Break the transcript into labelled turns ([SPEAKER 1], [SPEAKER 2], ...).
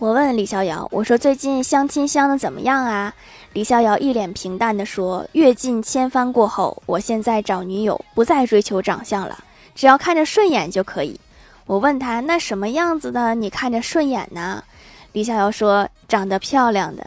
[SPEAKER 1] 我问李逍遥，我说最近相亲相的怎么样啊？李逍遥一脸平淡的说，阅尽千帆过后，我现在找女友不再追求长相了，只要看着顺眼就可以。我问他那什么样子的，你看着顺眼呢？李逍遥说，长得漂亮的。